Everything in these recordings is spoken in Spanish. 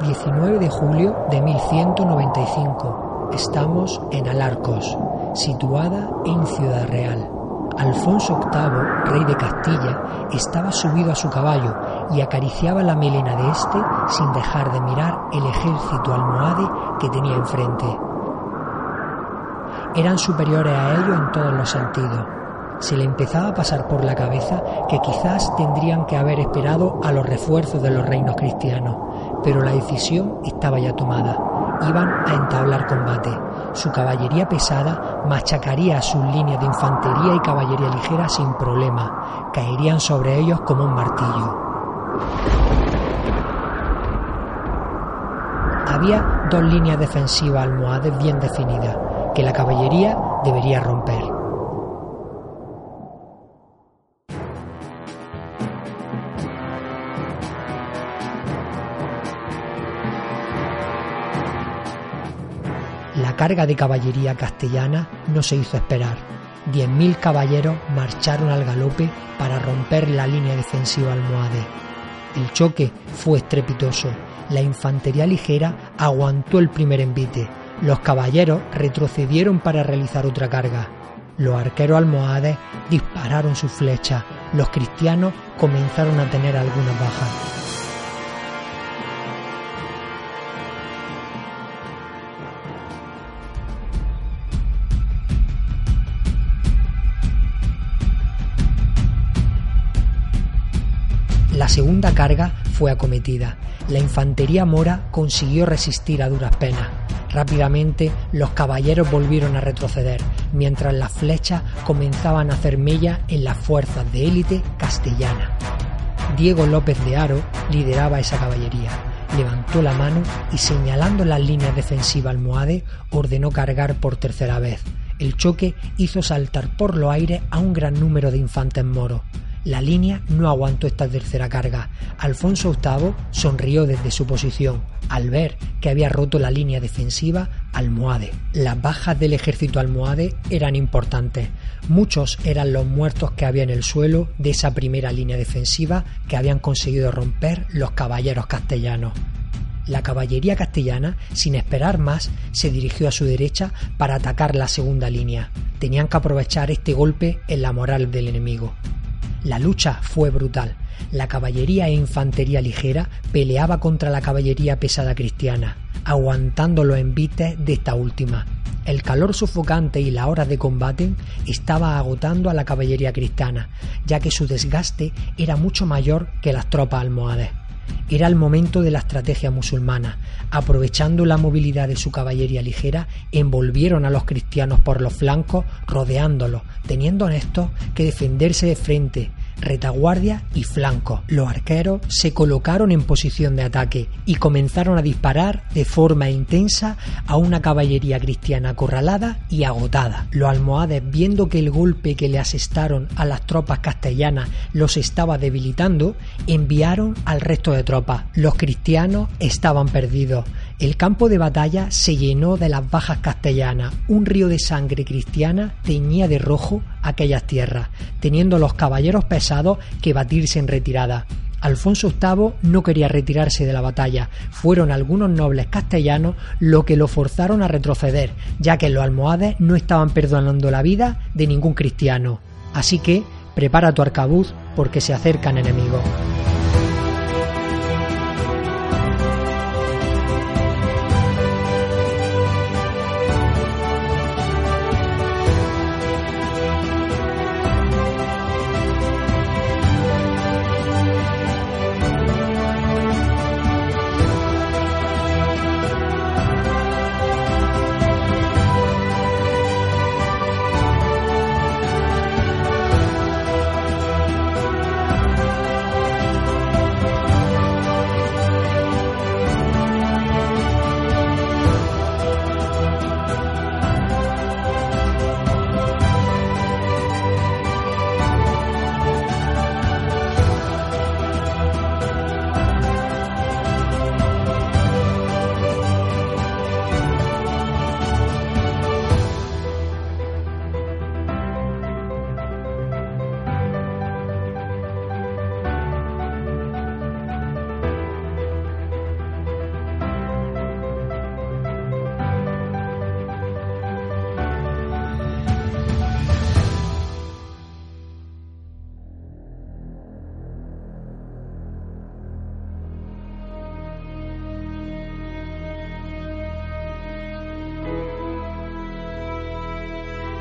19 de julio de 1195. Estamos en Alarcos, situada en Ciudad Real. Alfonso VIII, rey de Castilla, estaba subido a su caballo y acariciaba la melena de éste sin dejar de mirar el ejército almohade que tenía enfrente. Eran superiores a ellos en todos los sentidos. Se le empezaba a pasar por la cabeza que quizás tendrían que haber esperado a los refuerzos de los reinos cristianos, pero la decisión estaba ya tomada. Iban a entablar combate. Su caballería pesada machacaría a sus líneas de infantería y caballería ligera sin problema. Caerían sobre ellos como un martillo. Había dos líneas defensivas almohades bien definidas, que la caballería debería romper. Carga de caballería castellana no se hizo esperar. Diez mil caballeros marcharon al galope para romper la línea defensiva almohade. El choque fue estrepitoso. La infantería ligera aguantó el primer envite. Los caballeros retrocedieron para realizar otra carga. Los arqueros almohades dispararon sus flechas. Los cristianos comenzaron a tener algunas bajas. Segunda carga fue acometida. La infantería mora consiguió resistir a duras penas. Rápidamente los caballeros volvieron a retroceder, mientras las flechas comenzaban a hacer mella en las fuerzas de élite castellana. Diego López de Aro lideraba esa caballería. Levantó la mano y señalando las líneas defensivas almohade ordenó cargar por tercera vez. El choque hizo saltar por los aires a un gran número de infantes moros. La línea no aguantó esta tercera carga. Alfonso VIII sonrió desde su posición al ver que había roto la línea defensiva almohade. Las bajas del ejército almohade eran importantes. Muchos eran los muertos que había en el suelo de esa primera línea defensiva que habían conseguido romper los caballeros castellanos. La caballería castellana, sin esperar más, se dirigió a su derecha para atacar la segunda línea. Tenían que aprovechar este golpe en la moral del enemigo. La lucha fue brutal. La caballería e infantería ligera peleaba contra la caballería pesada cristiana, aguantando los envites de esta última. El calor sofocante y la hora de combate estaba agotando a la caballería cristiana, ya que su desgaste era mucho mayor que las tropas almohades. Era el momento de la estrategia musulmana. Aprovechando la movilidad de su caballería ligera, envolvieron a los cristianos por los flancos, rodeándolos, teniendo en estos que defenderse de frente, retaguardia y flanco. Los arqueros se colocaron en posición de ataque y comenzaron a disparar de forma intensa a una caballería cristiana acorralada y agotada. Los almohades, viendo que el golpe que le asestaron a las tropas castellanas los estaba debilitando, enviaron al resto de tropas. Los cristianos estaban perdidos. El campo de batalla se llenó de las bajas castellanas. Un río de sangre cristiana teñía de rojo aquellas tierras, teniendo los caballeros pesados que batirse en retirada. Alfonso VIII no quería retirarse de la batalla. Fueron algunos nobles castellanos lo que lo forzaron a retroceder, ya que los almohades no estaban perdonando la vida de ningún cristiano. Así que prepara tu arcabuz porque se acercan enemigos.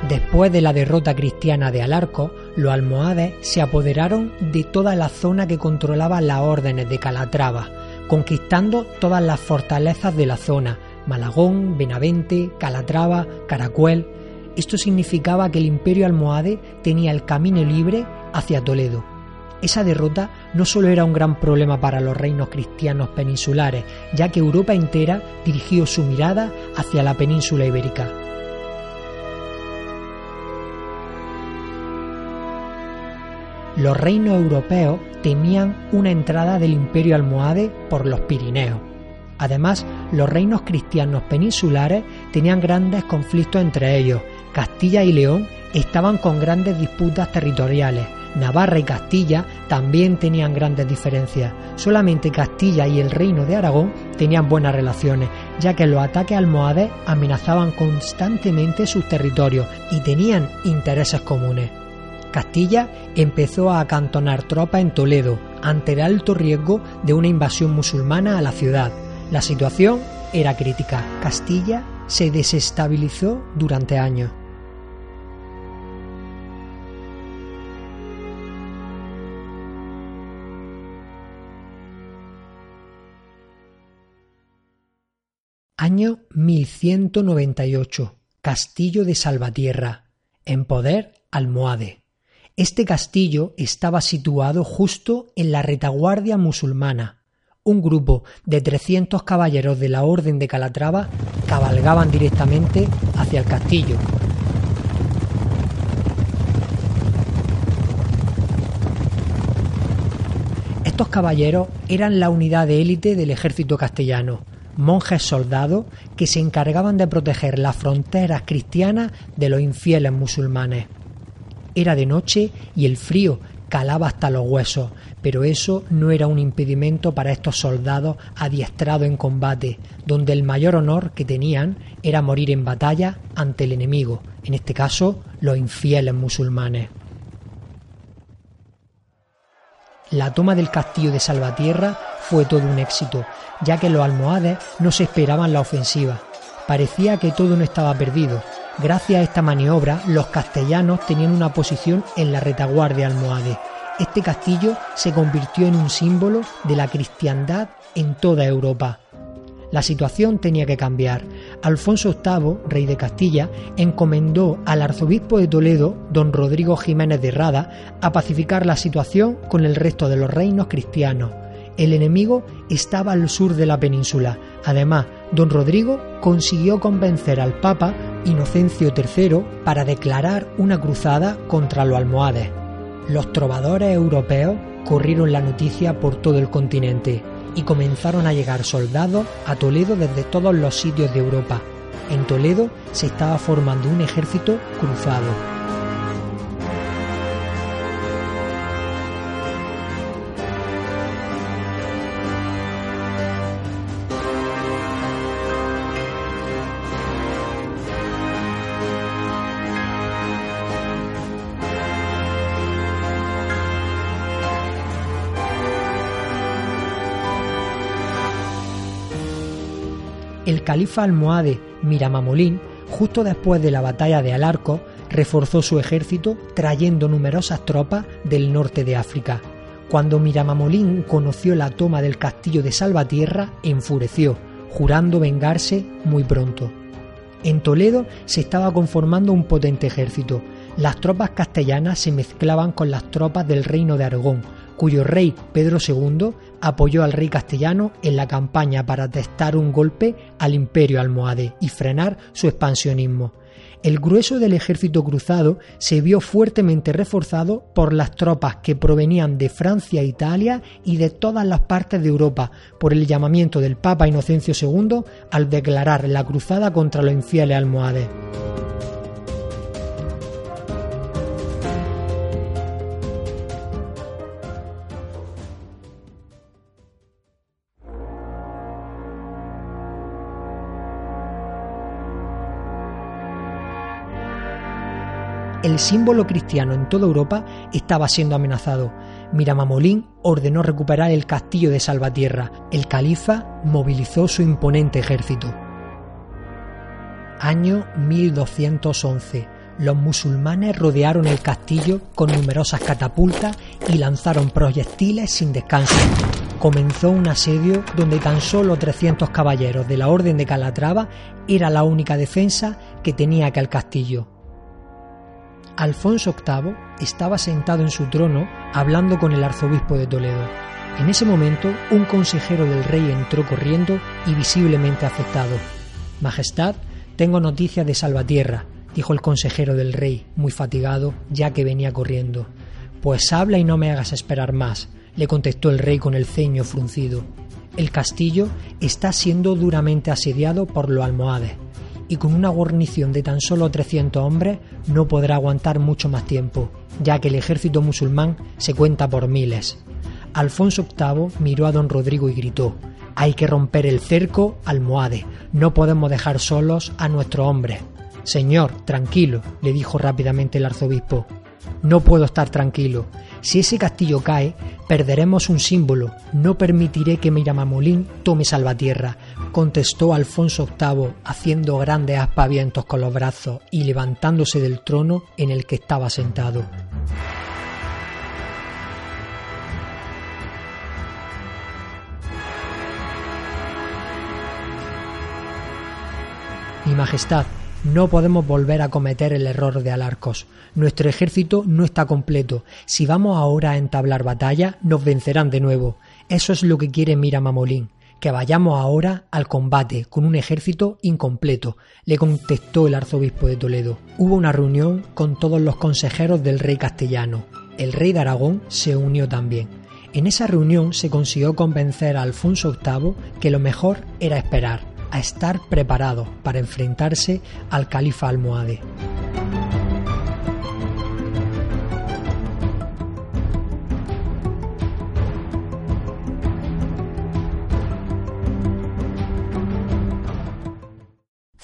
Después de la derrota cristiana de Alarco, los almohades se apoderaron de toda la zona que controlaba las órdenes de Calatrava, conquistando todas las fortalezas de la zona, Malagón, Benavente, Calatrava, Caracuel. Esto significaba que el imperio almohade tenía el camino libre hacia Toledo. Esa derrota no solo era un gran problema para los reinos cristianos peninsulares, ya que Europa entera dirigió su mirada hacia la península ibérica. Los reinos europeos temían una entrada del imperio almohade por los Pirineos. Además, los reinos cristianos peninsulares tenían grandes conflictos entre ellos. Castilla y León estaban con grandes disputas territoriales. Navarra y Castilla también tenían grandes diferencias. Solamente Castilla y el reino de Aragón tenían buenas relaciones, ya que los ataques almohades amenazaban constantemente sus territorios y tenían intereses comunes. Castilla empezó a acantonar tropas en Toledo ante el alto riesgo de una invasión musulmana a la ciudad. La situación era crítica. Castilla se desestabilizó durante años. Año 1198. Castillo de Salvatierra. En poder almohade. Este castillo estaba situado justo en la retaguardia musulmana. Un grupo de 300 caballeros de la Orden de Calatrava cabalgaban directamente hacia el castillo. Estos caballeros eran la unidad de élite del ejército castellano, monjes soldados que se encargaban de proteger las fronteras cristianas de los infieles musulmanes. Era de noche y el frío calaba hasta los huesos, pero eso no era un impedimento para estos soldados adiestrados en combate, donde el mayor honor que tenían era morir en batalla ante el enemigo, en este caso los infieles musulmanes. La toma del castillo de Salvatierra fue todo un éxito, ya que los almohades no se esperaban la ofensiva. Parecía que todo no estaba perdido, Gracias a esta maniobra, los castellanos tenían una posición en la retaguardia almohade. Este castillo se convirtió en un símbolo de la cristiandad en toda Europa. La situación tenía que cambiar. Alfonso VIII, rey de Castilla, encomendó al arzobispo de Toledo, don Rodrigo Jiménez de Rada, a pacificar la situación con el resto de los reinos cristianos. El enemigo estaba al sur de la península. Además, don Rodrigo consiguió convencer al Papa Inocencio III para declarar una cruzada contra los almohades. Los trovadores europeos corrieron la noticia por todo el continente y comenzaron a llegar soldados a Toledo desde todos los sitios de Europa. En Toledo se estaba formando un ejército cruzado. El califa almohade Miramamolín, justo después de la batalla de Alarco, reforzó su ejército trayendo numerosas tropas del norte de África. Cuando Miramamolín conoció la toma del castillo de Salvatierra, enfureció, jurando vengarse muy pronto. En Toledo se estaba conformando un potente ejército. Las tropas castellanas se mezclaban con las tropas del reino de Aragón, cuyo rey Pedro II apoyó al rey castellano en la campaña para testar un golpe al imperio almohade y frenar su expansionismo. El grueso del ejército cruzado se vio fuertemente reforzado por las tropas que provenían de Francia e Italia y de todas las partes de Europa por el llamamiento del Papa Inocencio II al declarar la cruzada contra los infieles almohades. El símbolo cristiano en toda Europa estaba siendo amenazado. Miramamolín ordenó recuperar el castillo de Salvatierra. El califa movilizó su imponente ejército. Año 1211. los musulmanes rodearon el castillo con numerosas catapultas y lanzaron proyectiles sin descanso. Comenzó un asedio donde tan solo 300 caballeros de la Orden de Calatrava era la única defensa que tenía aquel castillo. Alfonso VIII estaba sentado en su trono hablando con el arzobispo de Toledo. En ese momento, un consejero del rey entró corriendo y visiblemente afectado. Majestad, tengo noticias de Salvatierra, dijo el consejero del rey, muy fatigado, ya que venía corriendo. Pues habla y no me hagas esperar más, le contestó el rey con el ceño fruncido. El castillo está siendo duramente asediado por los almohades, y con una guarnición de tan solo 300 hombres no podrá aguantar mucho más tiempo, ya que el ejército musulmán se cuenta por miles. Alfonso VIII miró a don Rodrigo y gritó Hay que romper el cerco, almohade, no podemos dejar solos a nuestros hombres. Señor, tranquilo, le dijo rápidamente el arzobispo. No puedo estar tranquilo. Si ese castillo cae, perderemos un símbolo. No permitiré que Miramamolín tome Salvatierra, contestó Alfonso VIII, haciendo grandes aspavientos con los brazos y levantándose del trono en el que estaba sentado. Mi Majestad, no podemos volver a cometer el error de Alarcos. Nuestro ejército no está completo. Si vamos ahora a entablar batalla, nos vencerán de nuevo. Eso es lo que quiere Mira Mamolín. Que vayamos ahora al combate con un ejército incompleto, le contestó el arzobispo de Toledo. Hubo una reunión con todos los consejeros del rey castellano. El rey de Aragón se unió también. En esa reunión se consiguió convencer a Alfonso VIII que lo mejor era esperar a estar preparado para enfrentarse al califa almohade.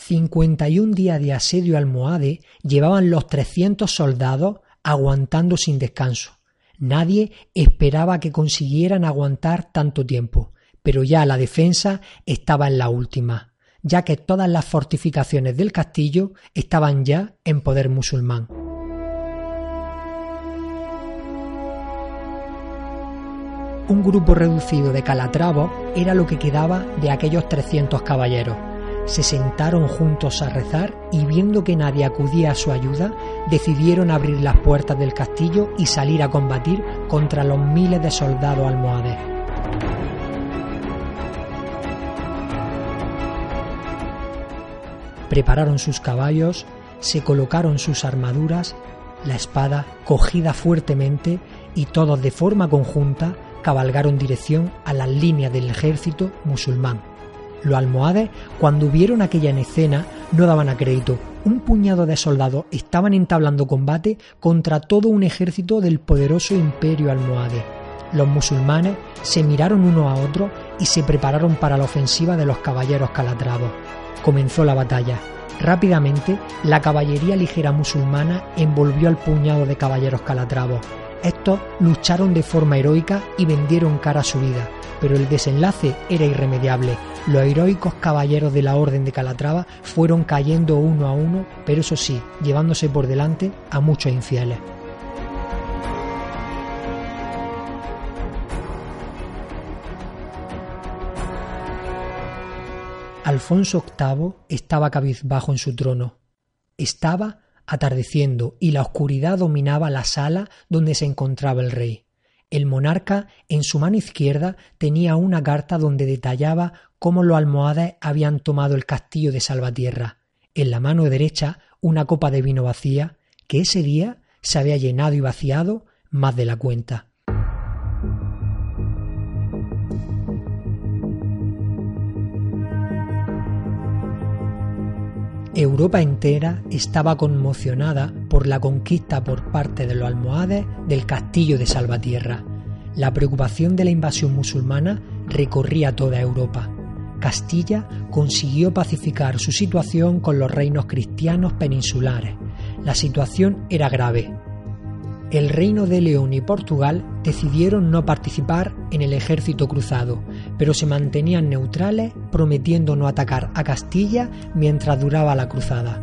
...51 días de asedio almohade... ...llevaban los 300 soldados... ...aguantando sin descanso... Nadie esperaba que consiguieran aguantar tanto tiempo pero ya la defensa estaba en la última, ya que todas las fortificaciones del castillo estaban ya en poder musulmán. Un grupo reducido de calatravos era lo que quedaba de aquellos 300 caballeros. Se sentaron juntos a rezar y viendo que nadie acudía a su ayuda, decidieron abrir las puertas del castillo y salir a combatir contra los miles de soldados almohades. prepararon sus caballos, se colocaron sus armaduras, la espada cogida fuertemente y todos de forma conjunta cabalgaron dirección a las líneas del ejército musulmán. Los almohades, cuando vieron aquella escena, no daban a crédito. Un puñado de soldados estaban entablando combate contra todo un ejército del poderoso imperio almohade. Los musulmanes se miraron uno a otro y se prepararon para la ofensiva de los caballeros calatravos comenzó la batalla. Rápidamente, la caballería ligera musulmana envolvió al puñado de caballeros calatravos. Estos lucharon de forma heroica y vendieron cara a su vida, pero el desenlace era irremediable. Los heroicos caballeros de la Orden de Calatrava fueron cayendo uno a uno, pero eso sí, llevándose por delante a muchos infieles. Alfonso VIII estaba cabizbajo en su trono. Estaba atardeciendo y la oscuridad dominaba la sala donde se encontraba el rey. El monarca en su mano izquierda tenía una carta donde detallaba cómo los almohades habían tomado el castillo de Salvatierra. En la mano derecha una copa de vino vacía que ese día se había llenado y vaciado más de la cuenta. Europa entera estaba conmocionada por la conquista por parte de los almohades del castillo de Salvatierra. La preocupación de la invasión musulmana recorría toda Europa. Castilla consiguió pacificar su situación con los reinos cristianos peninsulares. La situación era grave el Reino de León y Portugal decidieron no participar en el ejército cruzado, pero se mantenían neutrales prometiendo no atacar a Castilla mientras duraba la cruzada.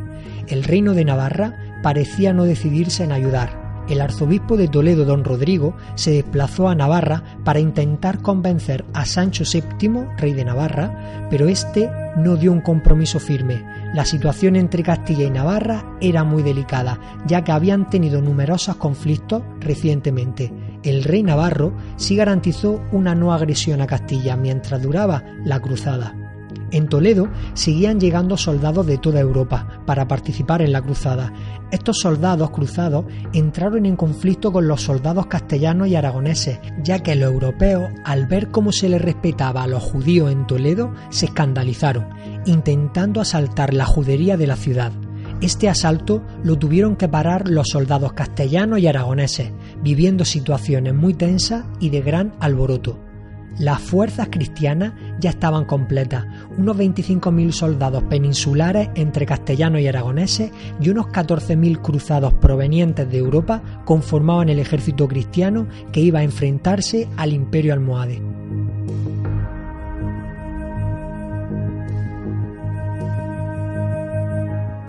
El Reino de Navarra parecía no decidirse en ayudar. El arzobispo de Toledo, don Rodrigo, se desplazó a Navarra para intentar convencer a Sancho VII, rey de Navarra, pero este no dio un compromiso firme. La situación entre Castilla y Navarra era muy delicada, ya que habían tenido numerosos conflictos recientemente. El rey navarro sí garantizó una no agresión a Castilla mientras duraba la cruzada. En Toledo seguían llegando soldados de toda Europa para participar en la cruzada. Estos soldados cruzados entraron en conflicto con los soldados castellanos y aragoneses, ya que los europeos, al ver cómo se les respetaba a los judíos en Toledo, se escandalizaron, intentando asaltar la judería de la ciudad. Este asalto lo tuvieron que parar los soldados castellanos y aragoneses, viviendo situaciones muy tensas y de gran alboroto. Las fuerzas cristianas ya estaban completas, unos 25.000 soldados peninsulares entre castellanos y aragoneses y unos 14.000 cruzados provenientes de Europa conformaban el ejército cristiano que iba a enfrentarse al imperio almohade.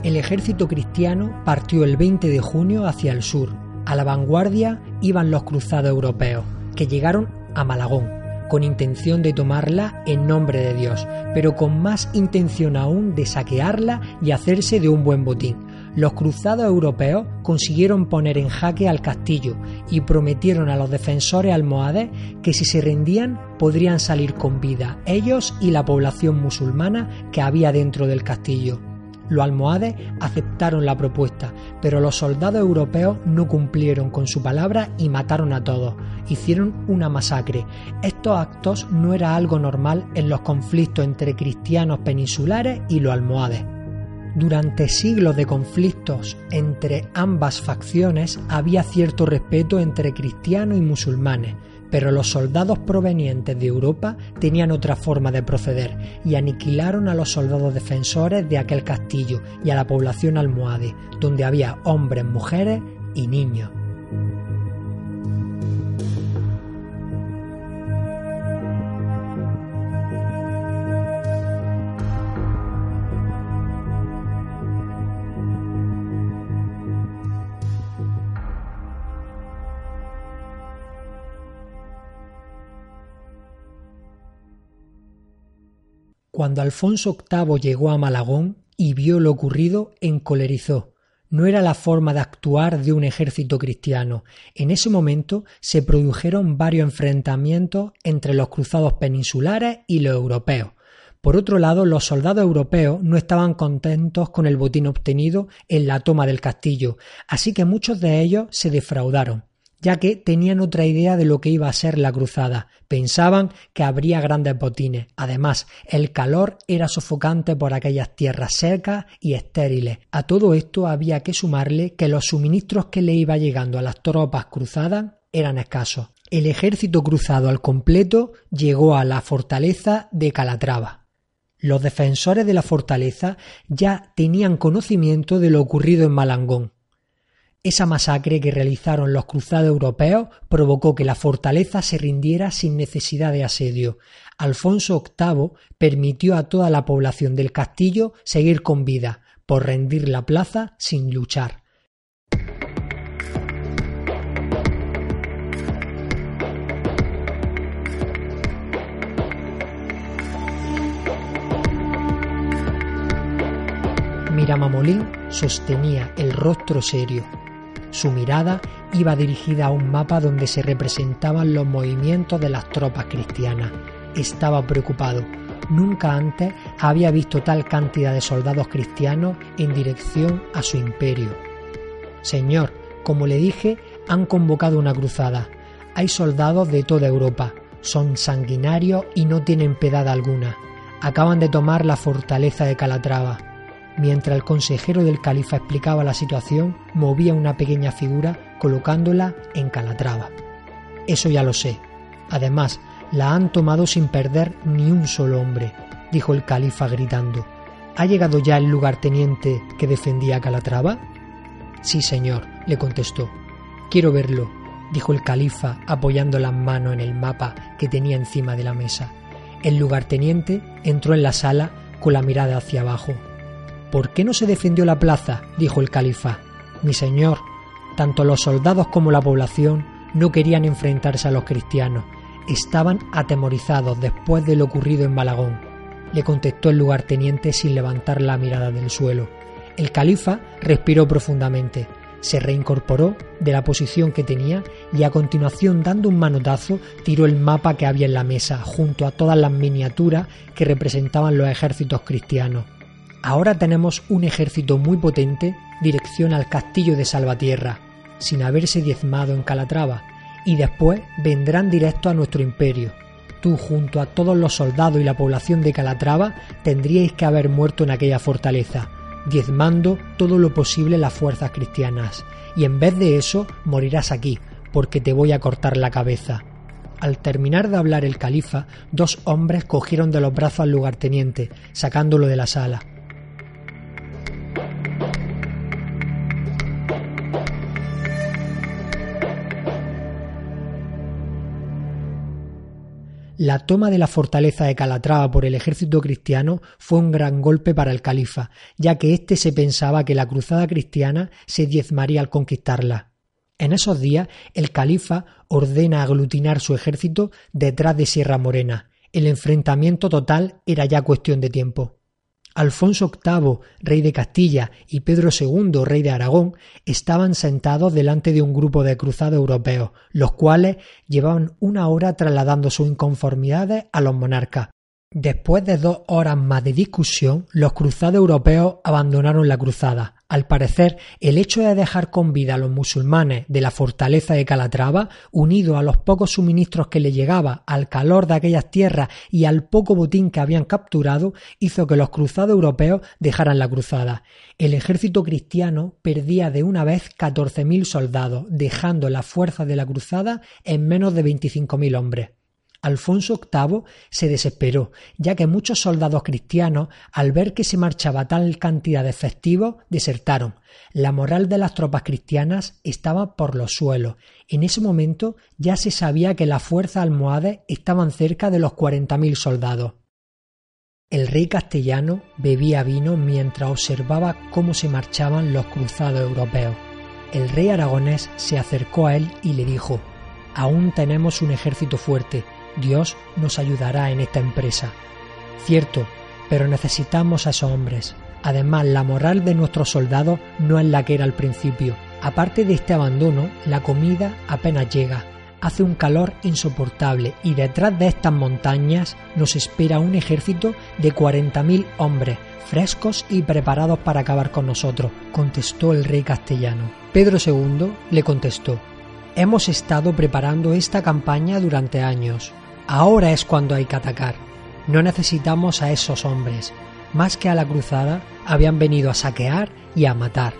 El ejército cristiano partió el 20 de junio hacia el sur. A la vanguardia iban los cruzados europeos, que llegaron a Malagón con intención de tomarla en nombre de Dios, pero con más intención aún de saquearla y hacerse de un buen botín. Los cruzados europeos consiguieron poner en jaque al castillo y prometieron a los defensores almohades que si se rendían podrían salir con vida ellos y la población musulmana que había dentro del castillo. Los almohades aceptaron la propuesta, pero los soldados europeos no cumplieron con su palabra y mataron a todos. Hicieron una masacre. Estos actos no era algo normal en los conflictos entre cristianos peninsulares y los almohades. Durante siglos de conflictos entre ambas facciones había cierto respeto entre cristianos y musulmanes, pero los soldados provenientes de Europa tenían otra forma de proceder y aniquilaron a los soldados defensores de aquel castillo y a la población almohade, donde había hombres, mujeres y niños. Cuando Alfonso VIII llegó a Malagón y vio lo ocurrido, encolerizó. No era la forma de actuar de un ejército cristiano. En ese momento se produjeron varios enfrentamientos entre los cruzados peninsulares y los europeos. Por otro lado, los soldados europeos no estaban contentos con el botín obtenido en la toma del castillo, así que muchos de ellos se defraudaron ya que tenían otra idea de lo que iba a ser la cruzada. Pensaban que habría grandes botines. Además, el calor era sofocante por aquellas tierras secas y estériles. A todo esto había que sumarle que los suministros que le iba llegando a las tropas cruzadas eran escasos. El ejército cruzado al completo llegó a la fortaleza de Calatrava. Los defensores de la fortaleza ya tenían conocimiento de lo ocurrido en Malangón esa masacre que realizaron los cruzados europeos provocó que la fortaleza se rindiera sin necesidad de asedio. Alfonso VIII permitió a toda la población del castillo seguir con vida, por rendir la plaza sin luchar. Miramamolín sostenía el rostro serio, su mirada iba dirigida a un mapa donde se representaban los movimientos de las tropas cristianas. Estaba preocupado. Nunca antes había visto tal cantidad de soldados cristianos en dirección a su imperio. Señor, como le dije, han convocado una cruzada. Hay soldados de toda Europa. Son sanguinarios y no tienen piedad alguna. Acaban de tomar la fortaleza de Calatrava Mientras el consejero del califa explicaba la situación, movía una pequeña figura colocándola en Calatrava. Eso ya lo sé. Además, la han tomado sin perder ni un solo hombre, dijo el califa gritando. ¿Ha llegado ya el lugarteniente que defendía Calatrava? Sí, señor, le contestó. Quiero verlo, dijo el califa apoyando las manos en el mapa que tenía encima de la mesa. El lugarteniente entró en la sala con la mirada hacia abajo. ¿Por qué no se defendió la plaza? dijo el califa. Mi señor, tanto los soldados como la población no querían enfrentarse a los cristianos, estaban atemorizados después de lo ocurrido en Malagón, le contestó el lugarteniente sin levantar la mirada del suelo. El califa respiró profundamente, se reincorporó de la posición que tenía y a continuación dando un manotazo tiró el mapa que había en la mesa junto a todas las miniaturas que representaban los ejércitos cristianos. Ahora tenemos un ejército muy potente dirección al castillo de Salvatierra, sin haberse diezmado en Calatrava, y después vendrán directo a nuestro imperio. Tú, junto a todos los soldados y la población de Calatrava, tendríais que haber muerto en aquella fortaleza, diezmando todo lo posible las fuerzas cristianas, y en vez de eso morirás aquí, porque te voy a cortar la cabeza. Al terminar de hablar el califa, dos hombres cogieron de los brazos al lugarteniente, sacándolo de la sala. La toma de la fortaleza de Calatrava por el ejército cristiano fue un gran golpe para el califa, ya que éste se pensaba que la cruzada cristiana se diezmaría al conquistarla. En esos días, el califa ordena aglutinar su ejército detrás de Sierra Morena. El enfrentamiento total era ya cuestión de tiempo. Alfonso VIII, rey de Castilla, y Pedro II, rey de Aragón, estaban sentados delante de un grupo de cruzados europeos, los cuales llevaban una hora trasladando sus inconformidades a los monarcas. Después de dos horas más de discusión, los cruzados europeos abandonaron la cruzada. Al parecer, el hecho de dejar con vida a los musulmanes de la fortaleza de Calatrava, unido a los pocos suministros que le llegaba, al calor de aquellas tierras y al poco botín que habían capturado, hizo que los cruzados europeos dejaran la cruzada. El ejército cristiano perdía de una vez 14.000 soldados, dejando la fuerza de la cruzada en menos de 25.000 hombres. Alfonso VIII se desesperó, ya que muchos soldados cristianos, al ver que se marchaba tal cantidad de efectivos, desertaron. La moral de las tropas cristianas estaba por los suelos. En ese momento ya se sabía que las fuerzas almohades estaban cerca de los 40.000 soldados. El rey castellano bebía vino mientras observaba cómo se marchaban los cruzados europeos. El rey aragonés se acercó a él y le dijo Aún tenemos un ejército fuerte, Dios nos ayudará en esta empresa. Cierto, pero necesitamos a esos hombres. Además, la moral de nuestros soldados no es la que era al principio. Aparte de este abandono, la comida apenas llega. Hace un calor insoportable y detrás de estas montañas nos espera un ejército de 40.000 hombres, frescos y preparados para acabar con nosotros, contestó el rey castellano. Pedro II le contestó, Hemos estado preparando esta campaña durante años. Ahora es cuando hay que atacar. No necesitamos a esos hombres. Más que a la cruzada, habían venido a saquear y a matar.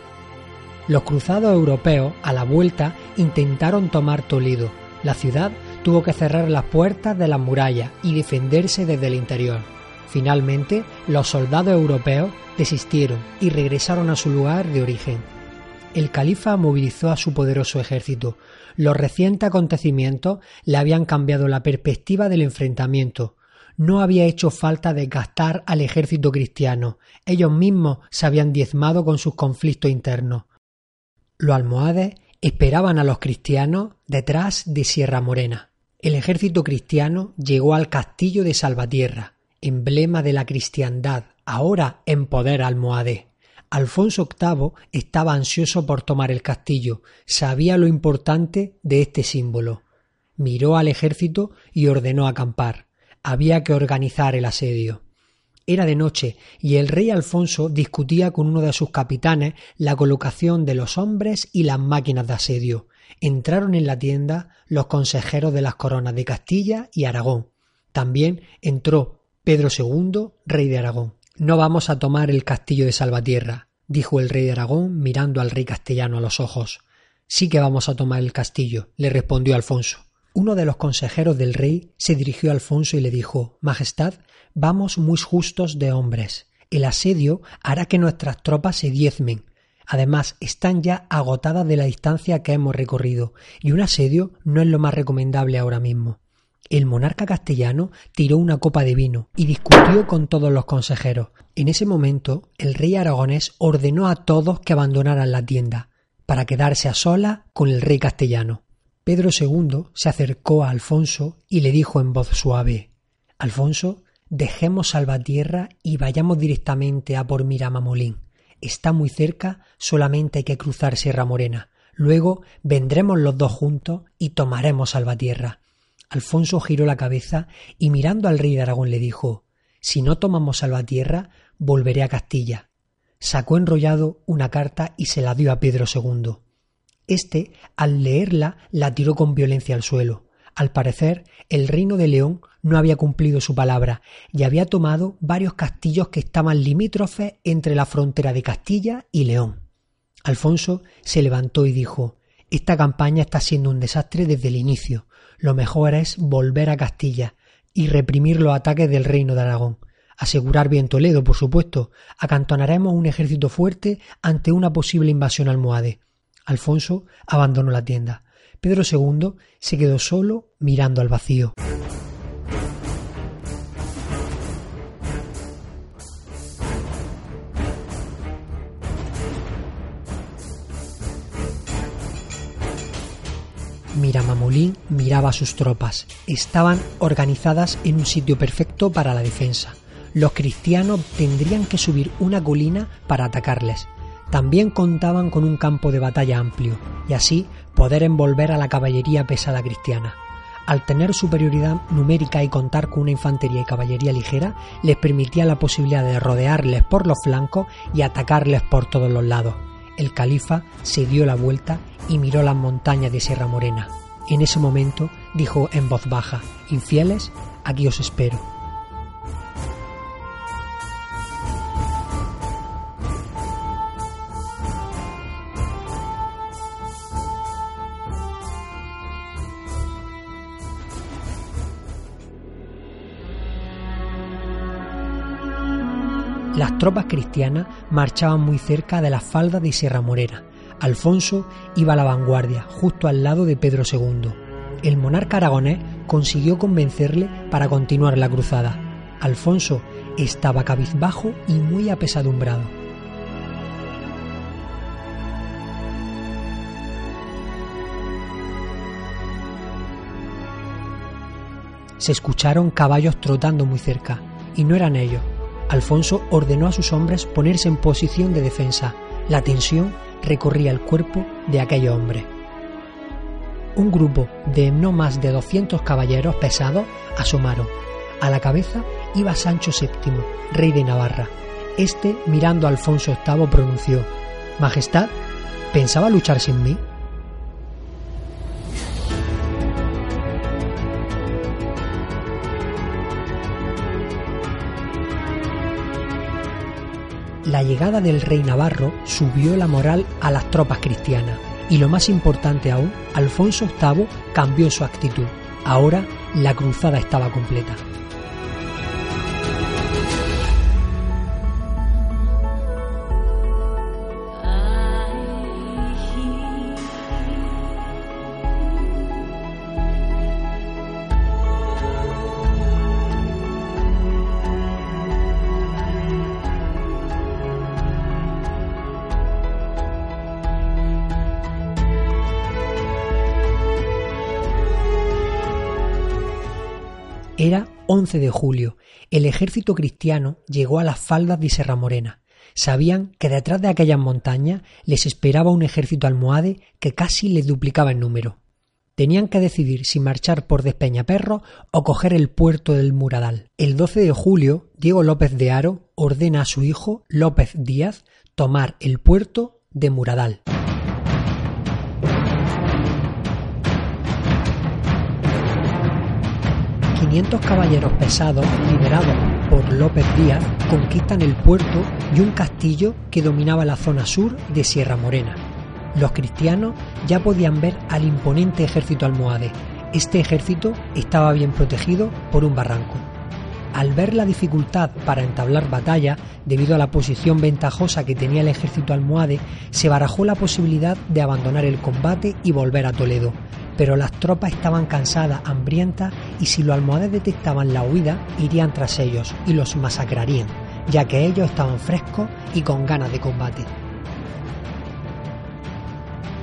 Los cruzados europeos, a la vuelta, intentaron tomar Toledo. La ciudad tuvo que cerrar las puertas de las murallas y defenderse desde el interior. Finalmente, los soldados europeos desistieron y regresaron a su lugar de origen. El califa movilizó a su poderoso ejército, los recientes acontecimientos le habían cambiado la perspectiva del enfrentamiento. No había hecho falta desgastar al ejército cristiano. Ellos mismos se habían diezmado con sus conflictos internos. Los almohades esperaban a los cristianos detrás de Sierra Morena. El ejército cristiano llegó al castillo de Salvatierra, emblema de la cristiandad, ahora en poder almohade. Alfonso VIII estaba ansioso por tomar el castillo, sabía lo importante de este símbolo. Miró al ejército y ordenó acampar. Había que organizar el asedio. Era de noche y el rey Alfonso discutía con uno de sus capitanes la colocación de los hombres y las máquinas de asedio. Entraron en la tienda los consejeros de las coronas de Castilla y Aragón. También entró Pedro II, rey de Aragón. No vamos a tomar el castillo de Salvatierra, dijo el rey de Aragón mirando al rey castellano a los ojos. Sí que vamos a tomar el castillo, le respondió Alfonso. Uno de los consejeros del rey se dirigió a Alfonso y le dijo Majestad, vamos muy justos de hombres. El asedio hará que nuestras tropas se diezmen. Además, están ya agotadas de la distancia que hemos recorrido, y un asedio no es lo más recomendable ahora mismo. El monarca castellano tiró una copa de vino y discutió con todos los consejeros. En ese momento, el rey aragonés ordenó a todos que abandonaran la tienda. para quedarse a sola con el rey castellano. Pedro II se acercó a Alfonso y le dijo en voz suave Alfonso, dejemos Salvatierra y vayamos directamente a por Miramamolín. Está muy cerca, solamente hay que cruzar Sierra Morena. Luego vendremos los dos juntos y tomaremos Salvatierra. Alfonso giró la cabeza y mirando al rey de Aragón le dijo Si no tomamos Salvatierra, volveré a Castilla. Sacó enrollado una carta y se la dio a Pedro II. Este, al leerla, la tiró con violencia al suelo. Al parecer, el reino de León no había cumplido su palabra y había tomado varios castillos que estaban limítrofes entre la frontera de Castilla y León. Alfonso se levantó y dijo Esta campaña está siendo un desastre desde el inicio. Lo mejor es volver a Castilla y reprimir los ataques del reino de Aragón. Asegurar bien Toledo, por supuesto. Acantonaremos un ejército fuerte ante una posible invasión almohade. Alfonso abandonó la tienda. Pedro II se quedó solo mirando al vacío. Miramamolín miraba a sus tropas. Estaban organizadas en un sitio perfecto para la defensa. Los cristianos tendrían que subir una colina para atacarles. También contaban con un campo de batalla amplio y así poder envolver a la caballería pesada cristiana. Al tener superioridad numérica y contar con una infantería y caballería ligera, les permitía la posibilidad de rodearles por los flancos y atacarles por todos los lados. El califa se dio la vuelta y miró las montañas de Sierra Morena. En ese momento dijo en voz baja, Infieles, aquí os espero. Las tropas cristianas marchaban muy cerca de las faldas de Sierra Morena. Alfonso iba a la vanguardia, justo al lado de Pedro II. El monarca aragonés consiguió convencerle para continuar la cruzada. Alfonso estaba cabizbajo y muy apesadumbrado. Se escucharon caballos trotando muy cerca, y no eran ellos, Alfonso ordenó a sus hombres ponerse en posición de defensa. La tensión recorría el cuerpo de aquel hombre. Un grupo de no más de 200 caballeros pesados asomaron. A la cabeza iba Sancho VII, rey de Navarra. Este, mirando a Alfonso VIII, pronunció: Majestad, ¿pensaba luchar sin mí? Llegada del rey navarro subió la moral a las tropas cristianas y lo más importante aún, Alfonso VIII cambió su actitud. Ahora la cruzada estaba completa. 11 de julio. El ejército cristiano llegó a las faldas de Serra Morena. Sabían que detrás de aquellas montañas les esperaba un ejército almohade que casi les duplicaba en número. Tenían que decidir si marchar por Despeñaperro o coger el puerto del Muradal. El 12 de julio, Diego López de Haro ordena a su hijo, López Díaz, tomar el puerto de Muradal. 500 caballeros pesados, liderados por López Díaz, conquistan el puerto y un castillo que dominaba la zona sur de Sierra Morena. Los cristianos ya podían ver al imponente ejército almohade. Este ejército estaba bien protegido por un barranco. Al ver la dificultad para entablar batalla, debido a la posición ventajosa que tenía el ejército almohade, se barajó la posibilidad de abandonar el combate y volver a Toledo, pero las tropas estaban cansadas, hambrientas, y si los almohades detectaban la huida, irían tras ellos y los masacrarían, ya que ellos estaban frescos y con ganas de combate.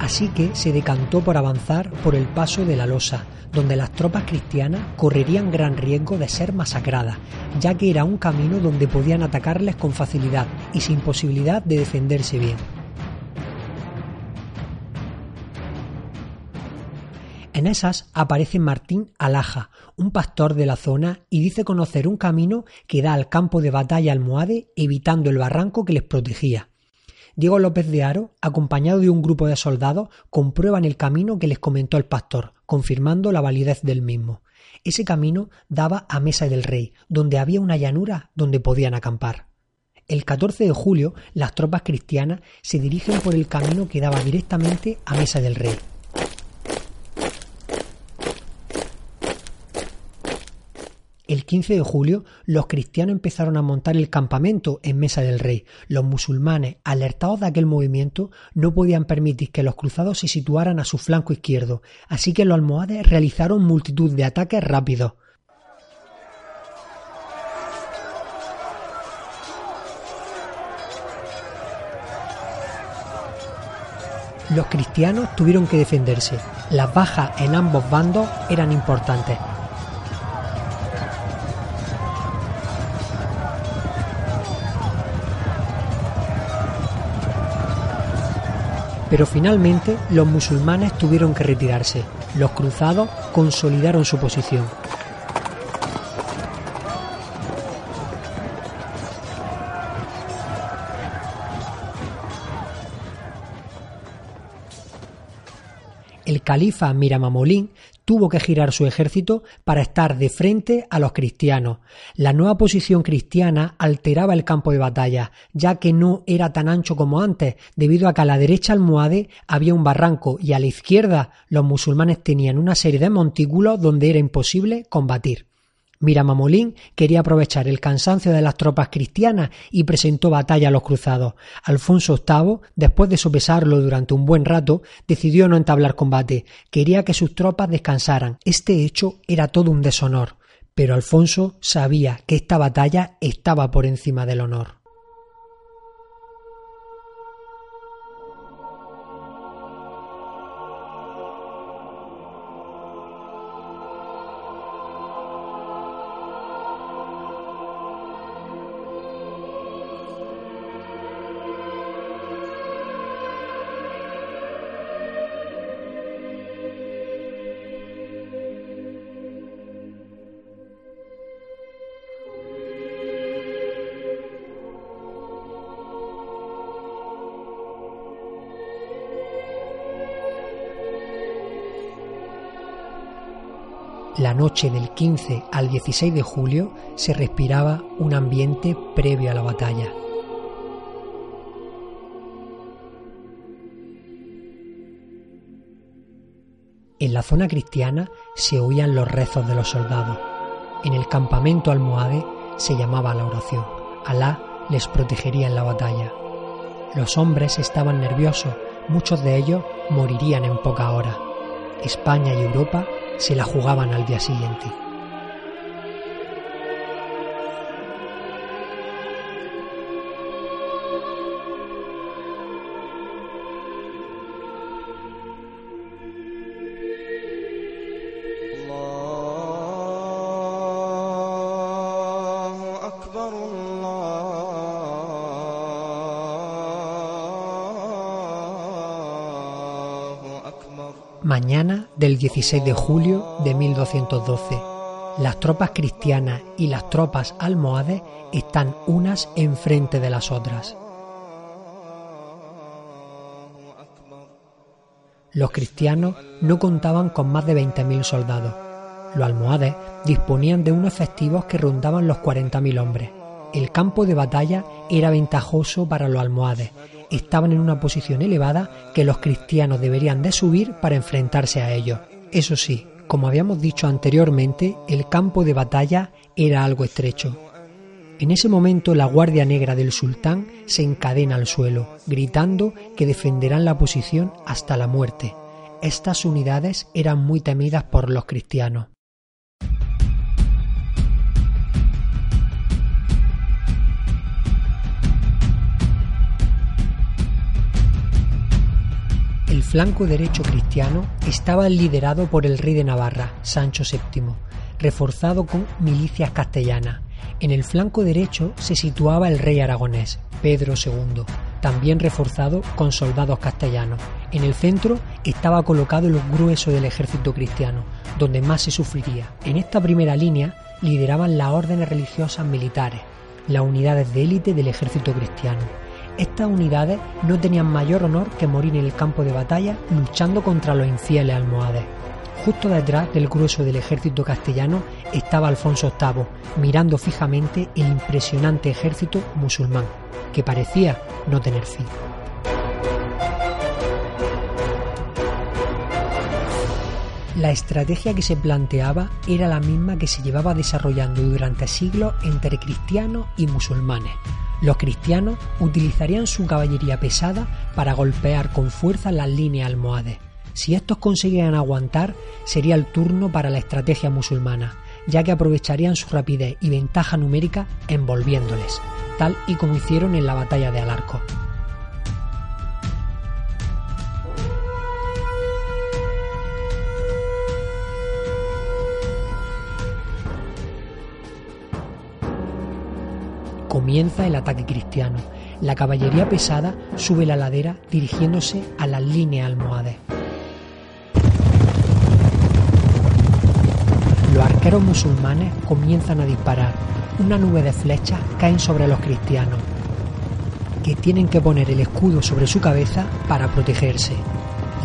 Así que se decantó por avanzar por el paso de la losa, donde las tropas cristianas correrían gran riesgo de ser masacradas, ya que era un camino donde podían atacarles con facilidad y sin posibilidad de defenderse bien. En esas aparece Martín Alaja, un pastor de la zona, y dice conocer un camino que da al campo de batalla almohade evitando el barranco que les protegía. Diego López de Aro, acompañado de un grupo de soldados, comprueban el camino que les comentó el pastor, confirmando la validez del mismo. Ese camino daba a Mesa del Rey, donde había una llanura donde podían acampar. El 14 de julio, las tropas cristianas se dirigen por el camino que daba directamente a Mesa del Rey. El 15 de julio, los cristianos empezaron a montar el campamento en Mesa del Rey. Los musulmanes, alertados de aquel movimiento, no podían permitir que los cruzados se situaran a su flanco izquierdo, así que los almohades realizaron multitud de ataques rápidos. Los cristianos tuvieron que defenderse. Las bajas en ambos bandos eran importantes, Pero finalmente los musulmanes tuvieron que retirarse. Los cruzados consolidaron su posición. El califa Miramamolín tuvo que girar su ejército para estar de frente a los cristianos. La nueva posición cristiana alteraba el campo de batalla, ya que no era tan ancho como antes, debido a que a la derecha almohade había un barranco y a la izquierda los musulmanes tenían una serie de montículos donde era imposible combatir. Miramamolín quería aprovechar el cansancio de las tropas cristianas y presentó batalla a los cruzados. Alfonso VIII, después de sopesarlo durante un buen rato, decidió no entablar combate. Quería que sus tropas descansaran. Este hecho era todo un deshonor. Pero Alfonso sabía que esta batalla estaba por encima del honor. Noche del 15 al 16 de julio se respiraba un ambiente previo a la batalla. En la zona cristiana se oían los rezos de los soldados. En el campamento almohade se llamaba la oración. Alá les protegería en la batalla. Los hombres estaban nerviosos, muchos de ellos morirían en poca hora. España y Europa se la jugaban al día siguiente. 16 de julio de 1212. Las tropas cristianas y las tropas almohades están unas enfrente de las otras. Los cristianos no contaban con más de 20.000 soldados. Los almohades disponían de unos efectivos que rondaban los 40.000 hombres. El campo de batalla era ventajoso para los almohades, estaban en una posición elevada que los cristianos deberían de subir para enfrentarse a ellos. Eso sí, como habíamos dicho anteriormente, el campo de batalla era algo estrecho. En ese momento la Guardia Negra del Sultán se encadena al suelo, gritando que defenderán la posición hasta la muerte. Estas unidades eran muy temidas por los cristianos. Flanco derecho cristiano estaba liderado por el rey de Navarra, Sancho VII, reforzado con milicias castellanas. En el flanco derecho se situaba el rey aragonés, Pedro II, también reforzado con soldados castellanos. En el centro estaba colocado el grueso del ejército cristiano, donde más se sufriría. En esta primera línea lideraban las órdenes religiosas militares, las unidades de élite del ejército cristiano. Estas unidades no tenían mayor honor que morir en el campo de batalla luchando contra los infieles almohades. Justo detrás del grueso del ejército castellano estaba Alfonso VIII, mirando fijamente el impresionante ejército musulmán, que parecía no tener fin. La estrategia que se planteaba era la misma que se llevaba desarrollando durante siglos entre cristianos y musulmanes. Los cristianos utilizarían su caballería pesada para golpear con fuerza las líneas almohades. Si estos conseguían aguantar, sería el turno para la estrategia musulmana, ya que aprovecharían su rapidez y ventaja numérica envolviéndoles, tal y como hicieron en la batalla de Alarco. Comienza el ataque cristiano. La caballería pesada sube la ladera dirigiéndose a las líneas almohades. Los arqueros musulmanes comienzan a disparar. Una nube de flechas caen sobre los cristianos, que tienen que poner el escudo sobre su cabeza para protegerse.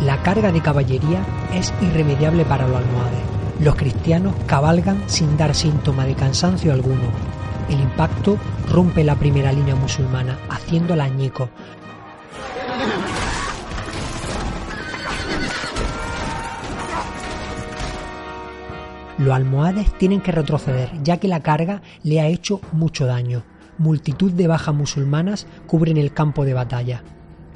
La carga de caballería es irremediable para los almohades. Los cristianos cabalgan sin dar síntoma de cansancio alguno. El impacto rompe la primera línea musulmana, haciéndola añico. Los almohades tienen que retroceder, ya que la carga le ha hecho mucho daño. Multitud de bajas musulmanas cubren el campo de batalla.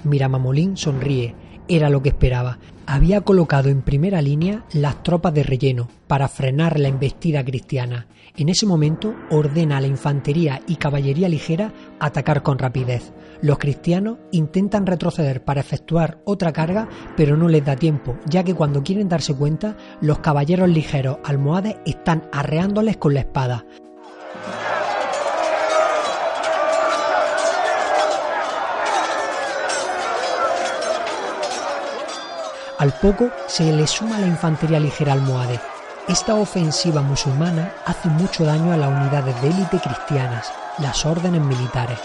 Miramamolín sonríe, era lo que esperaba. Había colocado en primera línea las tropas de relleno para frenar la embestida cristiana. En ese momento ordena a la infantería y caballería ligera atacar con rapidez. Los cristianos intentan retroceder para efectuar otra carga, pero no les da tiempo, ya que cuando quieren darse cuenta, los caballeros ligeros almohades están arreándoles con la espada. Al poco se le suma la infantería ligera almohade. Esta ofensiva musulmana hace mucho daño a las unidades de élite cristianas, las órdenes militares.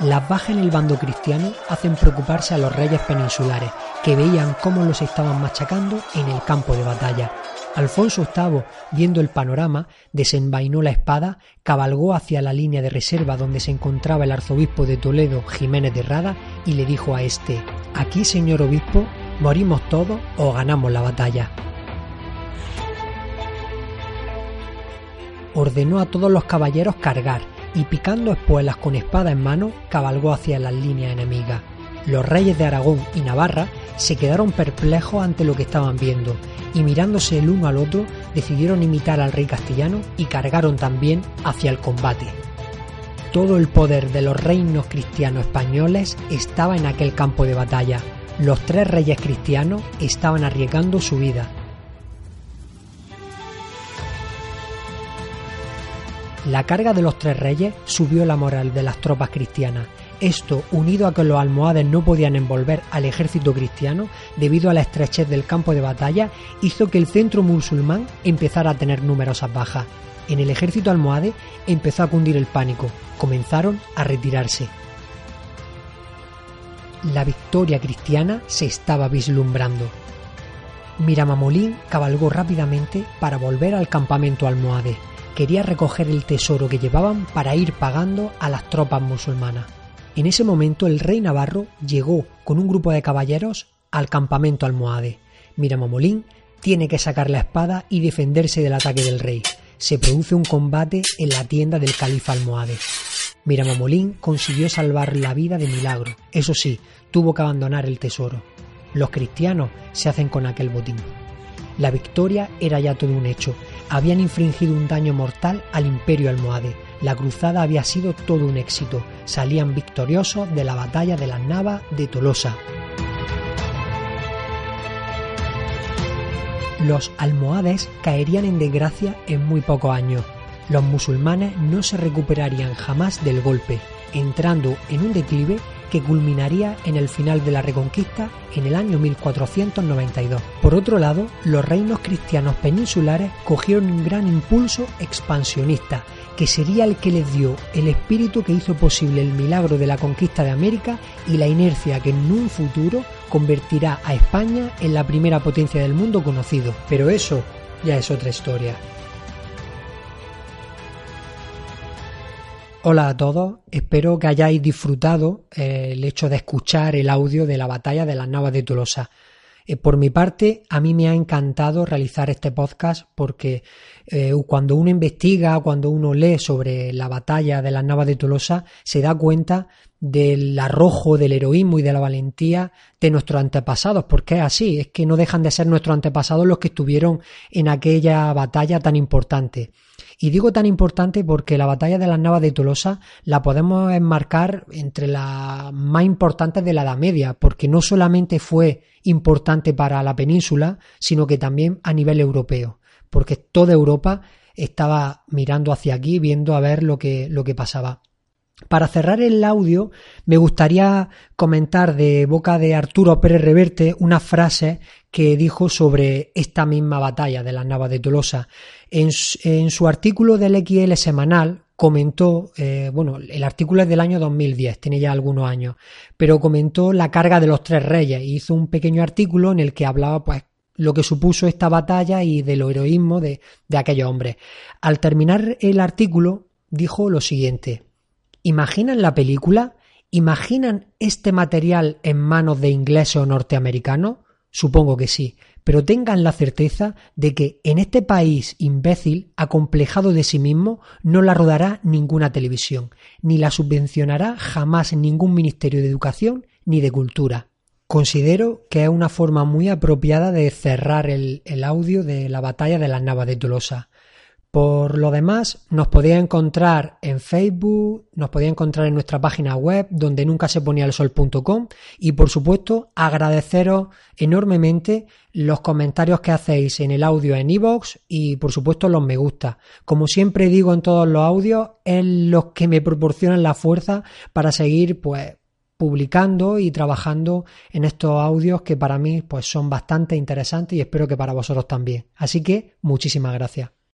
Las bajas en el bando cristiano hacen preocuparse a los reyes peninsulares, que veían cómo los estaban machacando en el campo de batalla. Alfonso VIII, viendo el panorama, desenvainó la espada, cabalgó hacia la línea de reserva donde se encontraba el arzobispo de Toledo, Jiménez de Rada, y le dijo a este, Aquí, señor obispo, morimos todos o ganamos la batalla. Ordenó a todos los caballeros cargar y picando espuelas con espada en mano cabalgó hacia las líneas enemigas. Los reyes de Aragón y Navarra se quedaron perplejos ante lo que estaban viendo y mirándose el uno al otro decidieron imitar al rey castellano y cargaron también hacia el combate. Todo el poder de los reinos cristianos españoles estaba en aquel campo de batalla los tres reyes cristianos estaban arriesgando su vida. La carga de los tres reyes subió la moral de las tropas cristianas. Esto, unido a que los almohades no podían envolver al ejército cristiano debido a la estrechez del campo de batalla, hizo que el centro musulmán empezara a tener numerosas bajas. En el ejército almohade empezó a cundir el pánico. Comenzaron a retirarse la victoria cristiana se estaba vislumbrando. Miramamolín cabalgó rápidamente para volver al campamento almohade. Quería recoger el tesoro que llevaban para ir pagando a las tropas musulmanas. En ese momento el rey Navarro llegó con un grupo de caballeros al campamento almohade. Miramamolín tiene que sacar la espada y defenderse del ataque del rey. Se produce un combate en la tienda del califa almohade. Miramamolín consiguió salvar la vida de milagro. Eso sí, tuvo que abandonar el tesoro. Los cristianos se hacen con aquel botín. La victoria era ya todo un hecho. Habían infringido un daño mortal al imperio almohade. La cruzada había sido todo un éxito. Salían victoriosos de la batalla de las Navas de Tolosa. Los almohades caerían en desgracia en muy pocos años. Los musulmanes no se recuperarían jamás del golpe, entrando en un declive que culminaría en el final de la Reconquista en el año 1492. Por otro lado, los reinos cristianos peninsulares cogieron un gran impulso expansionista, que sería el que les dio el espíritu que hizo posible el milagro de la conquista de América y la inercia que en un futuro convertirá a España en la primera potencia del mundo conocido. Pero eso ya es otra historia. Hola a todos, espero que hayáis disfrutado eh, el hecho de escuchar el audio de la batalla de las Navas de Tolosa. Eh, por mi parte, a mí me ha encantado realizar este podcast porque eh, cuando uno investiga, cuando uno lee sobre la batalla de las Navas de Tolosa, se da cuenta del arrojo, del heroísmo y de la valentía de nuestros antepasados, porque es así, es que no dejan de ser nuestros antepasados los que estuvieron en aquella batalla tan importante. Y digo tan importante porque la batalla de las Navas de Tolosa la podemos enmarcar entre las más importantes de la Edad Media, porque no solamente fue importante para la península, sino que también a nivel europeo, porque toda Europa estaba mirando hacia aquí, viendo a ver lo que, lo que pasaba. Para cerrar el audio, me gustaría comentar de boca de Arturo Pérez Reverte una frase que dijo sobre esta misma batalla de las Navas de Tolosa. En, su artículo del XL semanal comentó, eh, bueno, el artículo es del año 2010, tiene ya algunos años, pero comentó la carga de los tres reyes hizo un pequeño artículo en el que hablaba pues lo que supuso esta batalla y del heroísmo de, de aquellos hombres. Al terminar el artículo dijo lo siguiente, ¿Imaginan la película? ¿Imaginan este material en manos de ingleses o norteamericanos? Supongo que sí, pero tengan la certeza de que en este país imbécil, acomplejado de sí mismo, no la rodará ninguna televisión, ni la subvencionará jamás ningún Ministerio de Educación ni de Cultura. Considero que es una forma muy apropiada de cerrar el, audio de la batalla de las Navas de Tolosa. Por lo demás, nos podéis encontrar en Facebook, nos podéis encontrar en nuestra página web donde nunca se ponía el sol.com y por supuesto agradeceros enormemente los comentarios que hacéis en el audio en iVoox y por supuesto los me gusta. Como siempre digo en todos los audios, es los que me proporcionan la fuerza para seguir pues publicando y trabajando en estos audios que para mí pues son bastante interesantes y espero que para vosotros también. Así que muchísimas gracias.